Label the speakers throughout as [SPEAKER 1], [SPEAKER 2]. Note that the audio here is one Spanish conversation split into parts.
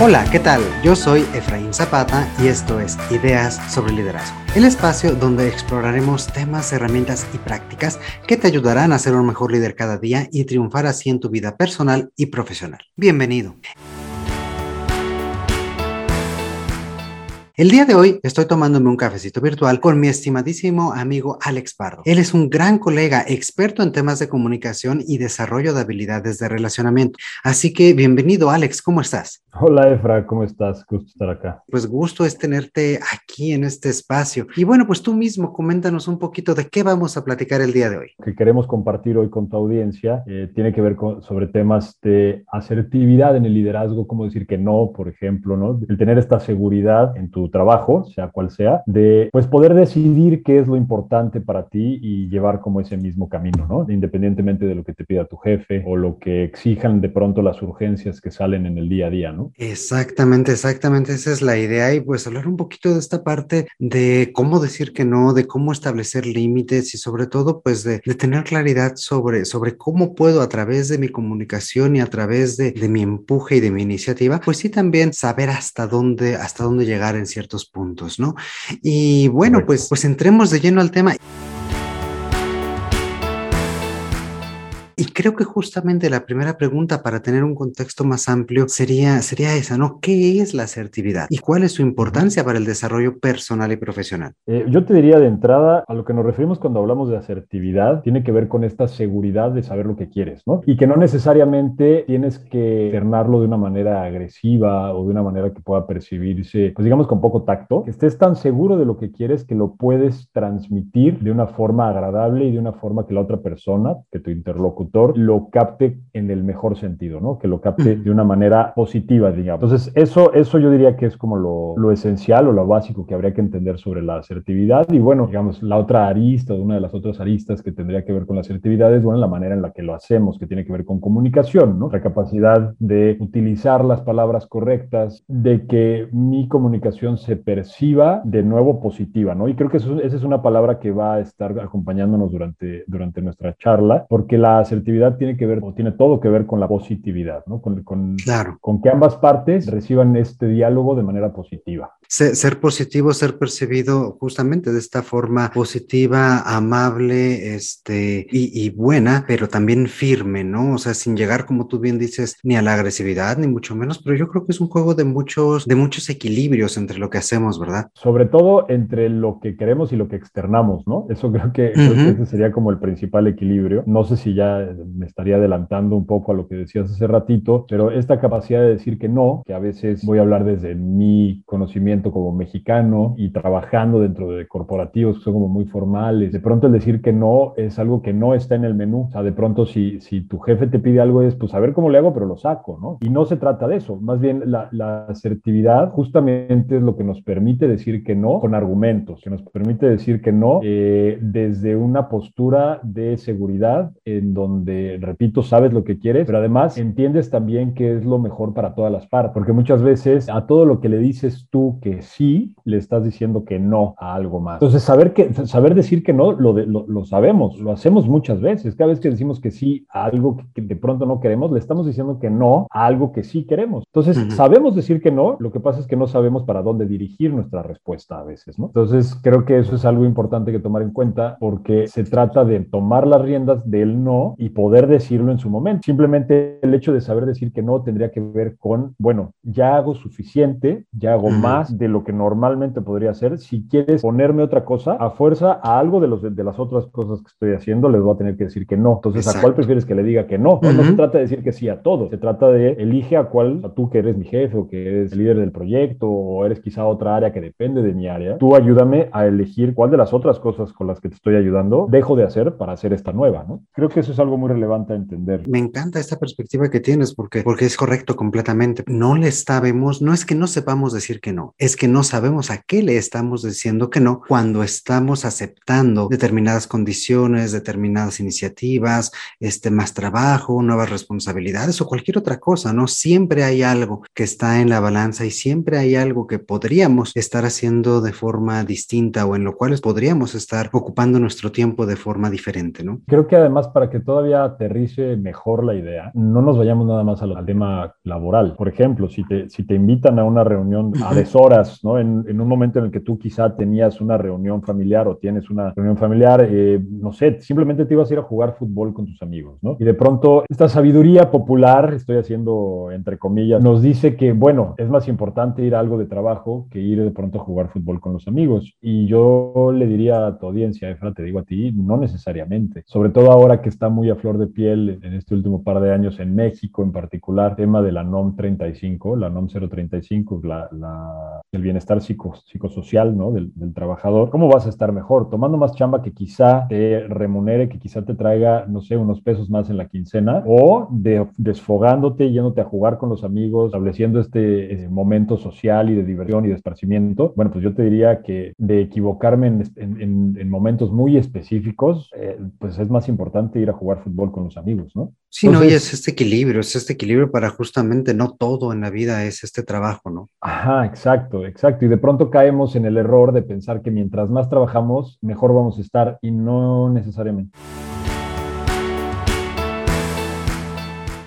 [SPEAKER 1] Hola, ¿qué tal? Yo soy Efraín Zapata y esto es Ideas sobre Liderazgo, el espacio donde exploraremos temas, herramientas y prácticas que te ayudarán a ser un mejor líder cada día y triunfar así en tu vida personal y profesional. Bienvenido. El día de hoy estoy tomándome un cafecito virtual con mi estimadísimo amigo Alex Pardo. Él es un gran colega, experto en temas de comunicación y desarrollo de habilidades de relacionamiento. Así que bienvenido Alex, ¿cómo estás?
[SPEAKER 2] Hola Efra, ¿cómo estás? Gusto estar acá.
[SPEAKER 1] Pues gusto es tenerte aquí en este espacio. Y bueno, pues tú mismo coméntanos un poquito de qué vamos a platicar el día de hoy.
[SPEAKER 2] Que queremos compartir hoy con tu audiencia eh, tiene que ver con, sobre temas de asertividad en el liderazgo, cómo decir que no, por ejemplo, ¿no? El tener esta seguridad en tu trabajo, sea cual sea, de pues poder decidir qué es lo importante para ti y llevar como ese mismo camino, ¿no? Independientemente de lo que te pida tu jefe o lo que exijan de pronto las urgencias que salen en el día a día, ¿no?
[SPEAKER 1] Exactamente, exactamente, esa es la idea y pues hablar un poquito de esta parte de cómo decir que no, de cómo establecer límites y sobre todo pues de, tener claridad sobre, sobre cómo puedo a través de mi comunicación y a través de, de mi empuje y de mi iniciativa, pues sí también saber hasta dónde, hasta dónde llegar en ciertos puntos, ¿no? Y bueno, pues, pues entremos de lleno al tema. Y creo que justamente la primera pregunta para tener un contexto más amplio sería, sería esa, ¿no? ¿Qué es la asertividad y cuál es su importancia para el desarrollo personal y profesional?
[SPEAKER 2] Eh, yo te diría de entrada, a lo que nos referimos cuando hablamos de asertividad, tiene que ver con esta seguridad de saber lo que quieres, ¿no? Y que no necesariamente tienes que externarlo de una manera agresiva o de una manera que pueda percibirse, pues digamos con poco tacto, que estés tan seguro de lo que quieres que lo puedes transmitir de una forma agradable y de una forma que la otra persona, que tu interlocutor, lo capte en el mejor sentido, ¿no? Que lo capte de una manera positiva, digamos. Entonces, eso, eso yo diría que es como lo, lo esencial o lo básico que habría que entender sobre la asertividad. Y bueno, digamos, la otra arista, una de las otras aristas que tendría que ver con la asertividad es, bueno, la manera en la que lo hacemos, que tiene que ver con comunicación, ¿no? La capacidad de utilizar las palabras correctas, de que mi comunicación se perciba de nuevo positiva, ¿no? Y creo que eso, esa es una palabra que va a estar acompañándonos durante, durante nuestra charla, porque la asertividad tiene que ver o tiene todo que ver con la positividad, ¿no? Con, con,
[SPEAKER 1] claro.
[SPEAKER 2] con que ambas partes reciban este diálogo de manera positiva.
[SPEAKER 1] Ser, ser, positivo, ser percibido justamente de esta forma positiva, amable, este, y, y, buena, pero también firme, ¿no? O sea, sin llegar, como tú bien dices, ni a la agresividad, ni mucho menos, pero yo creo que es un juego de muchos, de muchos equilibrios entre lo que hacemos, ¿verdad?
[SPEAKER 2] Sobre todo entre lo que queremos y lo que externamos, ¿no? Eso creo que, uh -huh. creo que ese sería como el principal equilibrio. No sé si ya me estaría adelantando un poco a lo que decías hace ratito, pero esta capacidad de decir que no, que a veces voy a hablar desde mi conocimiento como mexicano y trabajando dentro de corporativos que son como muy formales, de pronto el decir que no es algo que no está en el menú, o sea, de pronto si, si tu jefe te pide algo es, pues a ver cómo le hago, pero lo saco, ¿no? Y no se trata de eso, más bien la, la asertividad justamente es lo que nos permite decir que no con argumentos, que nos permite decir que no eh, desde una postura de seguridad en donde, repito, sabes lo que quieres, pero además entiendes también que es lo mejor para todas las partes, porque muchas veces a todo lo que le dices tú que sí, le estás diciendo que no a algo más. Entonces, saber, que, saber decir que no, lo, de, lo, lo, sabemos, lo hacemos muchas veces. Cada vez que decimos que sí a algo que, que de pronto no queremos, le estamos diciendo que no a algo que sí queremos. Entonces, uh -huh. sabemos decir que no, lo que pasa es que no sabemos para dónde dirigir nuestra respuesta a veces, ¿no? Entonces, creo que eso es algo importante que tomar en cuenta porque se trata de tomar las riendas del no y poder decirlo en su momento. Simplemente el hecho de saber decir que no tendría que ver con, bueno, ya hago suficiente, ya hago uh -huh. más de lo que normalmente podría hacer. Si quieres ponerme otra cosa, a fuerza a algo de, los, de, las otras cosas que estoy haciendo, les voy a tener que decir que no. Entonces, Exacto. ¿a cuál prefieres que le diga que no? Uh -huh. No se trata de decir que sí a todo, se trata de elige a cuál, a tú que eres mi jefe o que eres el líder del proyecto o eres quizá otra área que depende de mi área, tú ayúdame a elegir cuál de las otras cosas con las que te estoy ayudando dejo de hacer para hacer esta nueva, ¿no? Creo que eso es algo muy relevante a entender.
[SPEAKER 1] Me encanta esta perspectiva que tienes porque, porque es correcto completamente. No le sabemos, no es que no sepamos decir que no, es que no sabemos a qué le estamos diciendo que no cuando estamos aceptando determinadas condiciones, determinadas iniciativas, este más trabajo, nuevas responsabilidades o cualquier otra cosa, ¿no? Siempre hay algo que está en la balanza y siempre hay algo que podríamos estar haciendo de forma distinta o en lo cual podríamos estar ocupando nuestro tiempo de forma diferente, ¿no?
[SPEAKER 2] Creo que además para que todavía todavía aterrice mejor la idea, no nos vayamos nada más al, tema laboral. Por ejemplo, si te, si te invitan a una reunión a deshoras, ¿no? En, en, un momento en el que tú quizá tenías una reunión familiar o tienes una reunión familiar, eh, no sé, simplemente te ibas a ir a jugar fútbol con tus amigos, ¿no? Y de pronto esta sabiduría popular, estoy haciendo entre comillas, nos dice que, bueno, es más importante ir a algo de trabajo que ir de pronto a jugar fútbol con los amigos. Y yo le diría a tu audiencia, Efra, te digo a ti, no necesariamente. Sobre todo ahora que está muy a flor de piel en este último par de años en México en particular, tema de la NOM 35, la NOM 035, la, la, el bienestar psico, psicosocial ¿no? del, del, trabajador. ¿Cómo vas a estar mejor? Tomando más chamba que quizá te remunere, que quizá te traiga, no sé, unos pesos más en la quincena, o de, desfogándote, yéndote a jugar con los amigos, estableciendo este, este momento social y de diversión y de esparcimiento. Bueno, pues yo te diría que de equivocarme en, en, en momentos muy específicos, eh, pues es más importante ir a jugar fútbol con los amigos, ¿no?
[SPEAKER 1] Sí, Entonces, no, y es este equilibrio, es este equilibrio para justamente no todo en la vida es este trabajo, ¿no?
[SPEAKER 2] Ajá, exacto, exacto. Y de pronto caemos en el error de pensar que mientras más trabajamos, mejor vamos a estar y no necesariamente.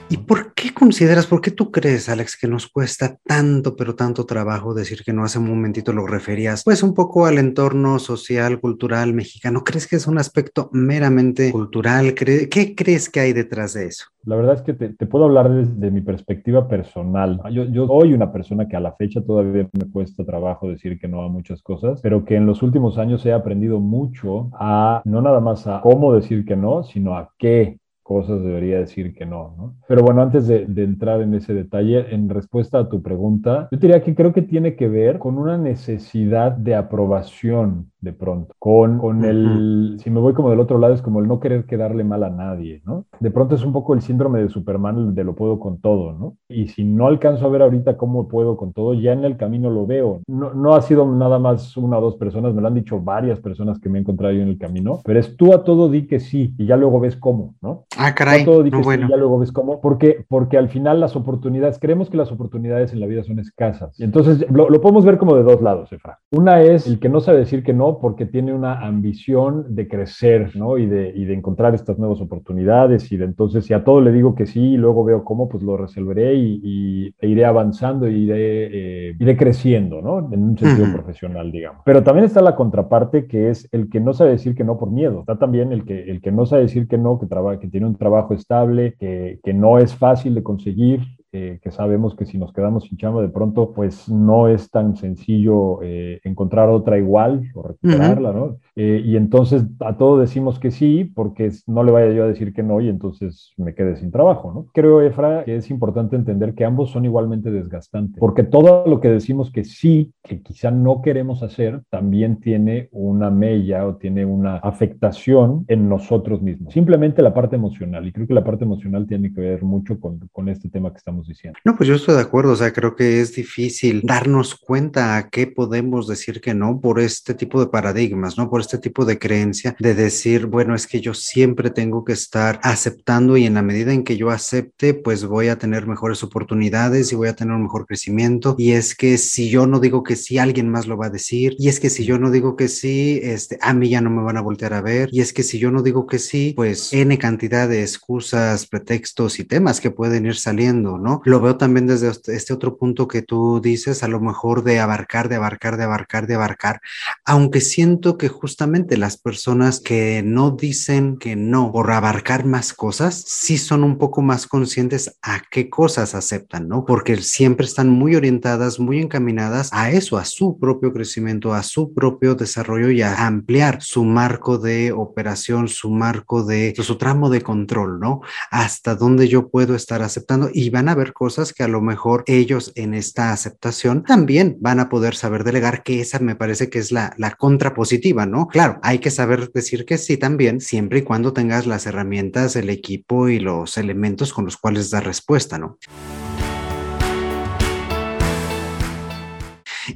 [SPEAKER 1] ¿Y por qué consideras, por qué tú crees, Alex, que nos cuesta tanto, pero tanto trabajo decir que no hace un momentito lo referías, pues un poco al entorno social, cultural mexicano? ¿Crees que es un aspecto meramente cultural? ¿Qué crees que hay detrás de eso?
[SPEAKER 2] La verdad es que te, te puedo hablar desde mi perspectiva personal. Yo, yo soy una persona que a la fecha todavía me cuesta trabajo decir que no a muchas cosas, pero que en los últimos años he aprendido mucho a no nada más a cómo decir que no, sino a qué cosas debería decir que no, ¿no? Pero bueno, antes de, de, entrar en ese detalle, en respuesta a tu pregunta, yo diría que creo que tiene que ver con una necesidad de aprobación de pronto, con, con el, uh -huh. si me voy como del otro lado, es como el no querer quedarle mal a nadie, ¿no? De pronto es un poco el síndrome de Superman de lo puedo con todo, ¿no? Y si no alcanzo a ver ahorita cómo puedo con todo, ya en el camino lo veo. No, no ha sido nada más una o dos personas, me lo han dicho varias personas que me he encontrado yo en el camino, pero es tú a todo di que sí y ya luego ves cómo, ¿no?
[SPEAKER 1] Ah, caray.
[SPEAKER 2] Todo no, bueno. ya luego ves cómo. Porque, porque al final las oportunidades, creemos que las oportunidades en la vida son escasas. Y entonces lo, lo podemos ver como de dos lados, Efra. Una es el que no sabe decir que no porque tiene una ambición de crecer, ¿no? Y de, y de encontrar estas nuevas oportunidades. Y de entonces, si a todo le digo que sí y luego veo cómo, pues lo resolveré y, y e iré avanzando e iré, eh, iré creciendo, ¿no? En un sentido uh -huh. profesional, digamos. Pero también está la contraparte que es el que no sabe decir que no por miedo. Está también el que, el que no sabe decir que no, que, trabaja, que tiene un trabajo estable, que, que no es fácil de conseguir, eh, que sabemos que si nos quedamos sin chamba de pronto, pues no es tan sencillo eh, encontrar otra igual o recuperarla, uh -huh. ¿no? Eh, y entonces a todo decimos que sí, porque no le vaya yo a decir que no y entonces me quede sin trabajo, ¿no? Creo, Efra, que es importante entender que ambos son igualmente desgastantes, porque todo lo que decimos que sí, que quizá no queremos hacer, también tiene una mella o tiene una afectación en nosotros mismos. Simplemente la parte emocional, y creo que la parte emocional tiene que ver mucho con, con este tema que estamos diciendo.
[SPEAKER 1] No, pues yo estoy de acuerdo, o sea, creo que es difícil darnos cuenta a qué podemos decir que no por este tipo de paradigmas, ¿no? Por este tipo de creencia de decir, bueno, es que yo siempre tengo que estar aceptando y en la medida en que yo acepte, pues voy a tener mejores oportunidades y voy a tener un mejor crecimiento. Y es que si yo no digo que sí, alguien más lo va a decir. Y es que si yo no digo que sí, este, a mí ya no me van a voltear a ver. Y es que si yo no digo que sí, pues N cantidad de excusas, pretextos y temas que pueden ir saliendo, ¿no? Lo veo también desde este otro punto que tú dices, a lo mejor de abarcar, de abarcar, de abarcar, de abarcar, aunque siento que justamente las personas que no dicen que no por abarcar más cosas, sí son un poco más conscientes a qué cosas aceptan, ¿no? Porque siempre están muy orientadas, muy encaminadas a eso, a su propio crecimiento, a su propio desarrollo y a ampliar su marco de operación, su marco de, su tramo de control, ¿no? Hasta dónde yo puedo estar aceptando y van a ver cosas que a lo mejor ellos en esta aceptación también van a poder saber delegar, que esa me parece que es la, la contrapositiva, ¿no? Claro, hay que saber decir que sí también, siempre y cuando tengas las herramientas, el equipo y los elementos con los cuales dar respuesta, ¿no?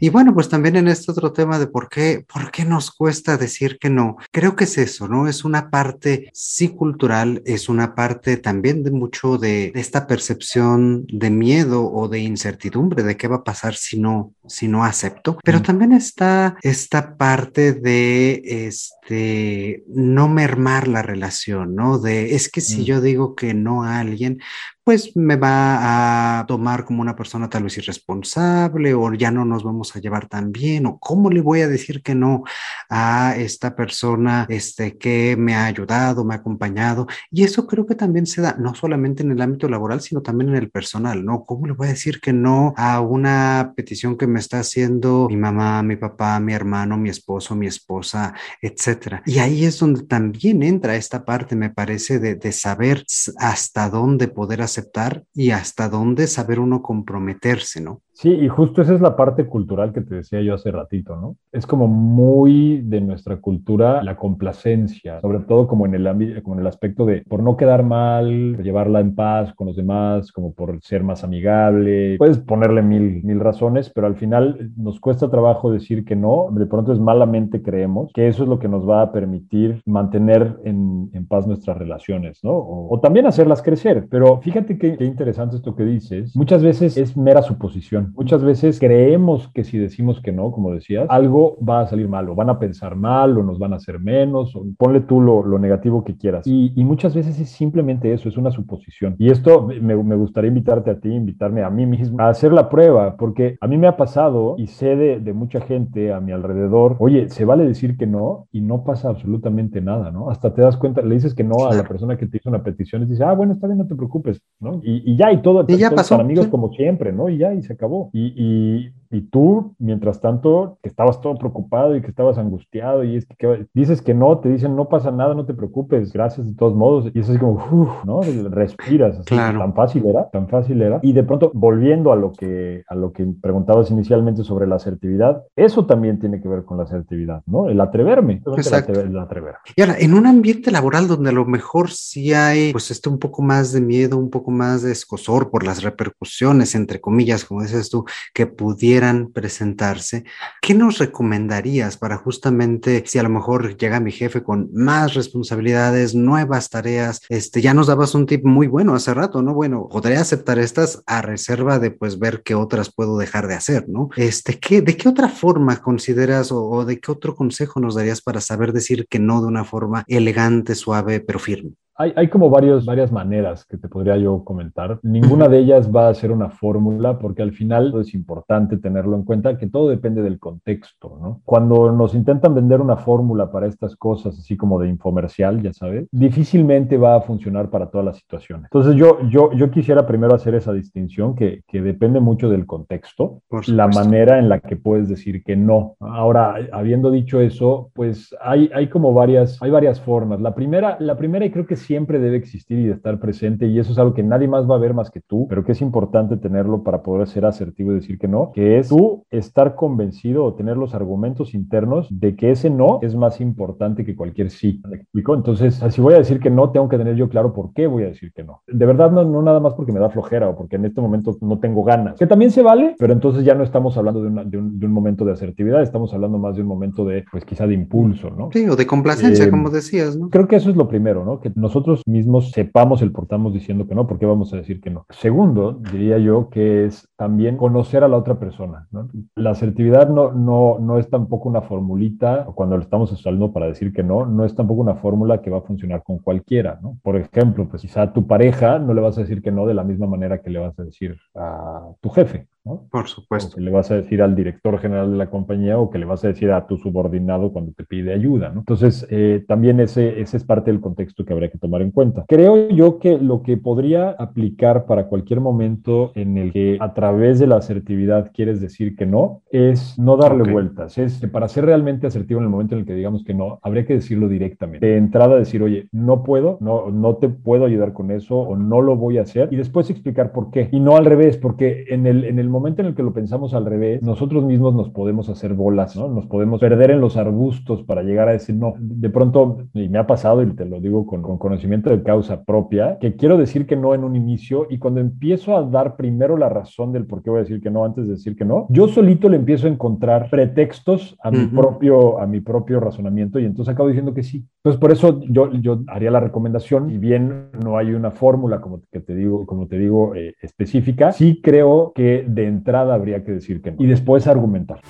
[SPEAKER 1] Y bueno, pues también en este otro tema de por qué, por qué nos cuesta decir que no, creo que es eso, ¿no? Es una parte sí cultural, es una parte también de mucho de, esta percepción de miedo o de incertidumbre de qué va a pasar si no, si no acepto, pero mm. también está esta parte de este no mermar la relación, ¿no? De es que si mm. yo digo que no a alguien, pues me va a tomar como una persona tal vez irresponsable o ya no nos vamos a llevar tan bien o cómo le voy a decir que no a esta persona este, que me ha ayudado, me ha acompañado. Y eso creo que también se da no solamente en el ámbito laboral, sino también en el personal, ¿no? ¿Cómo le voy a decir que no a una petición que me está haciendo mi mamá, mi papá, mi hermano, mi esposo, mi esposa, etcétera? Y ahí es donde también entra esta parte, me parece, de, de saber hasta dónde poder aceptar y hasta dónde saber uno comprometerse, ¿no?
[SPEAKER 2] Sí, y justo esa es la parte cultural que te decía yo hace ratito, ¿no? Es como muy de nuestra cultura la complacencia, sobre todo como en el, como en el aspecto de por no quedar mal, llevarla en paz con los demás, como por ser más amigable. Puedes ponerle mil, mil razones, pero al final nos cuesta trabajo decir que no. De pronto es malamente creemos que eso es lo que nos va a permitir mantener en, en paz nuestras relaciones, ¿no? O, o, también hacerlas crecer. Pero fíjate qué, qué interesante esto que dices. Muchas veces es mera suposición. Muchas veces creemos que si decimos que no, como decías, algo va a salir mal, o van a pensar mal, o nos van a hacer menos, o ponle tú lo, lo negativo que quieras. Y, y, muchas veces es simplemente eso, es una suposición. Y esto me, me, gustaría invitarte a ti, invitarme a mí mismo a hacer la prueba, porque a mí me ha pasado y sé de, de mucha gente a mi alrededor, oye, se vale decir que no y no pasa absolutamente nada, ¿no? Hasta te das cuenta, le dices que no a la persona que te hizo una petición y dice, ah, bueno, está bien, no te preocupes, ¿no? Y, y ya, y todo,
[SPEAKER 1] y ya pasó,
[SPEAKER 2] amigos como siempre, ¿no? Y ya, y se acabó. Y, y, y tú, mientras tanto, que estabas todo preocupado y que estabas angustiado y es que, dices que no, te dicen no pasa nada, no te preocupes, gracias de todos modos. Y es así como, uff, ¿no? Respiras. Así, claro. Tan fácil era, tan fácil era. Y de pronto, volviendo a lo que, a lo que preguntabas inicialmente sobre la asertividad, eso también tiene que ver con la asertividad, ¿no? El atreverme.
[SPEAKER 1] Exacto. El atrever. Y ahora, en un ambiente laboral donde a lo mejor sí hay, pues, este un poco más de miedo, un poco más de escosor por las repercusiones, entre comillas, como dices tú, que pudiera presentarse, ¿qué nos recomendarías para justamente si a lo mejor llega mi jefe con más responsabilidades, nuevas tareas? Este, ya nos dabas un tip muy bueno hace rato, ¿no? Bueno, podría aceptar estas a reserva de pues ver qué otras puedo dejar de hacer, ¿no? Este, ¿qué, ¿de qué otra forma consideras o, o de qué otro consejo nos darías para saber decir que no de una forma elegante, suave, pero firme?
[SPEAKER 2] Hay, hay, como varios, varias maneras que te podría yo comentar. Ninguna de ellas va a ser una fórmula porque al final es importante tenerlo en cuenta que todo depende del contexto, ¿no? Cuando nos intentan vender una fórmula para estas cosas, así como de infomercial, ya sabes, difícilmente va a funcionar para todas las situaciones. Entonces yo, yo, yo quisiera primero hacer esa distinción que, que depende mucho del contexto, la manera en la que puedes decir que no. Ahora, habiendo dicho eso, pues hay, hay como varias, hay varias formas. La primera, la primera y creo que siempre debe existir y de estar presente y eso es algo que nadie más va a ver más que tú, pero que es importante tenerlo para poder ser asertivo y decir que no, que es tú estar convencido o tener los argumentos internos de que ese no es más importante que cualquier sí. ¿Me explico? Entonces, si voy a decir que no, tengo que tener yo claro por qué voy a decir que no. De verdad, no, no nada más porque me da flojera o porque en este momento no tengo ganas, que también se vale, pero entonces ya no estamos hablando de, una, de, un, de un, momento de asertividad, estamos hablando más de un momento de, pues quizá de impulso, ¿no?
[SPEAKER 1] Sí, o de complacencia, eh, como decías, ¿no?
[SPEAKER 2] Creo que eso es lo primero, ¿no? Que nosotros nosotros mismos sepamos el por diciendo que no, por qué vamos a decir que no. Segundo, diría yo que es también conocer a la otra persona. ¿no? La asertividad no, no, no es tampoco una formulita, cuando lo estamos usando para decir que no, no es tampoco una fórmula que va a funcionar con cualquiera. ¿no? Por ejemplo, pues quizá a tu pareja no le vas a decir que no de la misma manera que le vas a decir a tu jefe. ¿No?
[SPEAKER 1] Por supuesto.
[SPEAKER 2] O que le vas a decir al director general de la compañía o que le vas a decir a tu subordinado cuando te pide ayuda. ¿no? Entonces, eh, también ese, ese es parte del contexto que habría que tomar en cuenta. Creo yo que lo que podría aplicar para cualquier momento en el que a través de la asertividad quieres decir que no, es no darle okay. vueltas. Es que para ser realmente asertivo en el momento en el que digamos que no, habría que decirlo directamente. De entrada decir, oye, no puedo, no, no te puedo ayudar con eso o no lo voy a hacer y después explicar por qué. Y no al revés, porque en el, en el momento en el que lo pensamos al revés, nosotros mismos nos podemos hacer bolas, ¿no? Nos podemos perder en los arbustos para llegar a decir no. De pronto, y me ha pasado, y te lo digo con, con conocimiento de causa propia, que quiero decir que no en un inicio y cuando empiezo a dar primero la razón del por qué voy a decir que no antes de decir que no, yo solito le empiezo a encontrar pretextos a mi propio a mi propio razonamiento y entonces acabo diciendo que sí. Entonces por eso yo, yo haría la recomendación y bien no hay una fórmula como que te digo como te digo eh, específica, sí creo que de entrada habría que decir que no y después argumentar.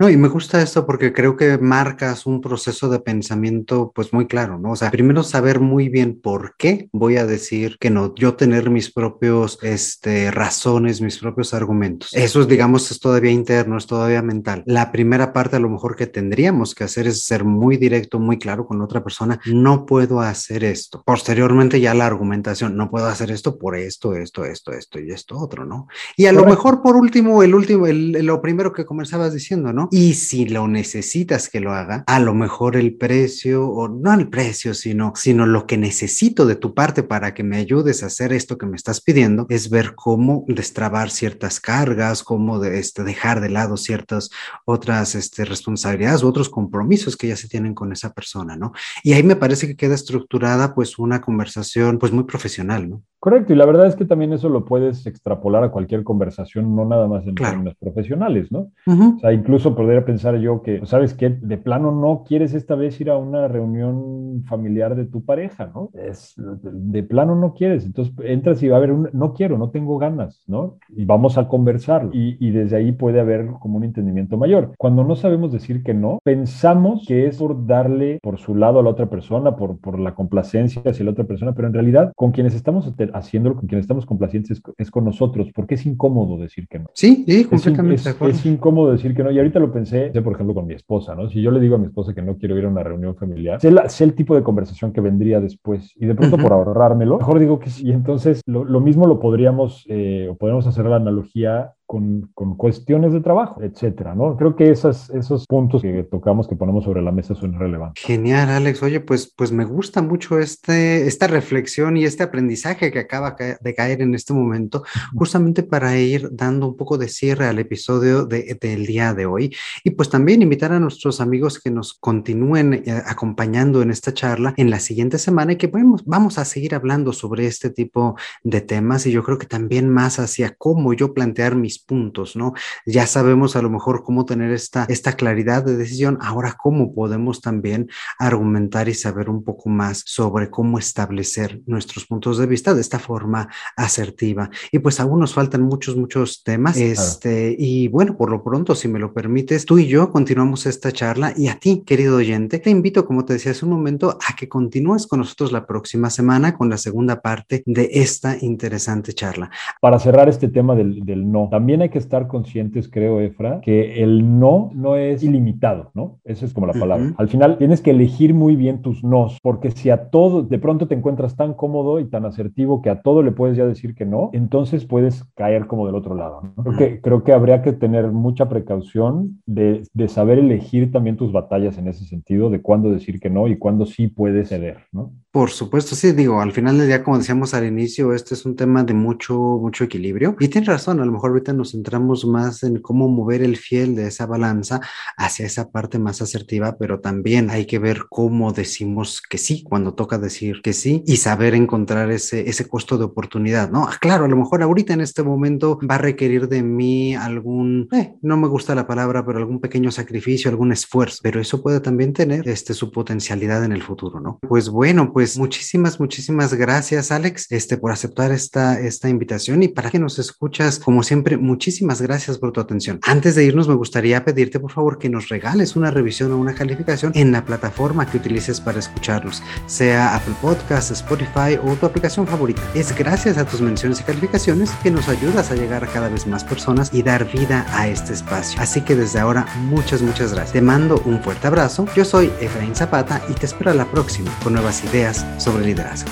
[SPEAKER 1] No, y me gusta esto porque creo que marcas un proceso de pensamiento pues muy claro, ¿no? O sea, primero saber muy bien por qué voy a decir que no, yo tener mis propios este, razones, mis propios argumentos. Eso es, digamos, es todavía interno, es todavía mental. La primera parte a lo mejor que tendríamos que hacer es ser muy directo, muy claro con otra persona, no puedo hacer esto. Posteriormente ya la argumentación, no puedo hacer esto por esto, esto, esto, esto y esto otro, ¿no? Y a lo mejor por último, el último, el, lo primero que comenzabas diciendo, ¿no? Y si lo necesitas que lo haga, a lo mejor el precio, o no el precio, sino, sino lo que necesito de tu parte para que me ayudes a hacer esto que me estás pidiendo, es ver cómo destrabar ciertas cargas, cómo de, este, dejar de lado ciertas otras este, responsabilidades u otros compromisos que ya se tienen con esa persona, ¿no? Y ahí me parece que queda estructurada pues una conversación pues muy profesional, ¿no?
[SPEAKER 2] Correcto, y la verdad es que también eso lo puedes extrapolar a cualquier conversación, no nada más en términos profesionales, ¿no? O sea, incluso podría pensar yo que, ¿sabes qué? De plano no quieres esta vez ir a una reunión familiar de tu pareja, ¿no? Es, de plano no quieres, entonces entras y va a haber un, no quiero, no tengo ganas, ¿no? Y vamos a conversar y, y desde ahí puede haber como un entendimiento mayor. Cuando no sabemos decir que no, pensamos que es por darle por su lado a la otra persona, por, por la complacencia hacia la otra persona, pero en realidad con quienes estamos haciéndolo, con quienes estamos complacientes es, con nosotros, porque es incómodo decir que no.
[SPEAKER 1] Sí, sí, completamente
[SPEAKER 2] es, es, incómodo decir que no. Y ahorita lo pensé, por ejemplo, con mi esposa, ¿no? Si yo le digo a mi esposa que no quiero ir a una reunión familiar, sé, sé el tipo de conversación que vendría después y de pronto por ahorrármelo, mejor digo que sí. Y entonces lo, lo mismo lo podríamos, eh, o podríamos hacer la analogía con, con, cuestiones de trabajo, etcétera, ¿no? Creo que esas, esos puntos que tocamos, que ponemos sobre la mesa son relevantes.
[SPEAKER 1] Genial, Alex. Oye, pues, pues me gusta mucho este, esta reflexión y este aprendizaje que acaba de caer en este momento, justamente para ir dando un poco de cierre al episodio de, del día de hoy. Y pues también invitar a nuestros amigos que nos continúen eh, acompañando en esta charla en la siguiente semana y que vamos, vamos a seguir hablando sobre este tipo de temas y yo creo que también más hacia cómo yo plantear mis puntos, ¿no? Ya sabemos a lo mejor cómo tener esta, esta claridad de decisión, ahora cómo podemos también argumentar y saber un poco más sobre cómo establecer nuestros puntos de vista de esta forma asertiva. Y pues aún nos faltan muchos, muchos temas. Este, y bueno, por lo pronto, si me lo permites, tú y yo continuamos esta charla y a ti, querido oyente, te invito, como te decía hace un momento, a que continúes con nosotros la próxima semana con la segunda parte de esta interesante charla.
[SPEAKER 2] Para cerrar este tema del, del no, también también hay que estar conscientes, creo, Efra, que el no no es ilimitado, ¿no? Esa es como la palabra. Al final tienes que elegir muy bien tus nos, porque si a todo, de pronto te encuentras tan cómodo y tan asertivo que a todo le puedes ya decir que no, entonces puedes caer como del otro lado. ¿no? Creo, que, creo que habría que tener mucha precaución de, de saber elegir también tus batallas en ese sentido, de cuándo decir que no y cuándo sí puedes ceder, ¿no?
[SPEAKER 1] Por supuesto, sí, digo, al final del día, como decíamos al inicio, este es un tema de mucho, mucho equilibrio. Y tienes razón, a lo mejor ahorita nos centramos más en cómo mover el fiel de esa balanza hacia esa parte más asertiva, pero también hay que ver cómo decimos que sí, cuando toca decir que sí, y saber encontrar ese, ese costo de oportunidad, ¿no? Ah, claro, a lo mejor ahorita en este momento va a requerir de mí algún, eh, no me gusta la palabra, pero algún pequeño sacrificio, algún esfuerzo, pero eso puede también tener este, su potencialidad en el futuro, ¿no? Pues bueno, pues muchísimas, muchísimas gracias, Alex, este, por aceptar esta, esta invitación y para que nos escuchas, como siempre, muchísimas gracias por tu atención. Antes de irnos, me gustaría pedirte, por favor, que nos regales una revisión o una calificación en la plataforma que utilices para escucharlos, sea Apple Podcasts, Spotify o tu aplicación favorita. Es gracias a tus menciones y calificaciones que nos ayudas a llegar a cada vez más personas y dar vida a este espacio. Así que desde ahora, muchas, muchas gracias. Te mando un fuerte abrazo. Yo soy Efraín Zapata y te espero a la próxima con nuevas ideas sobre liderazgo.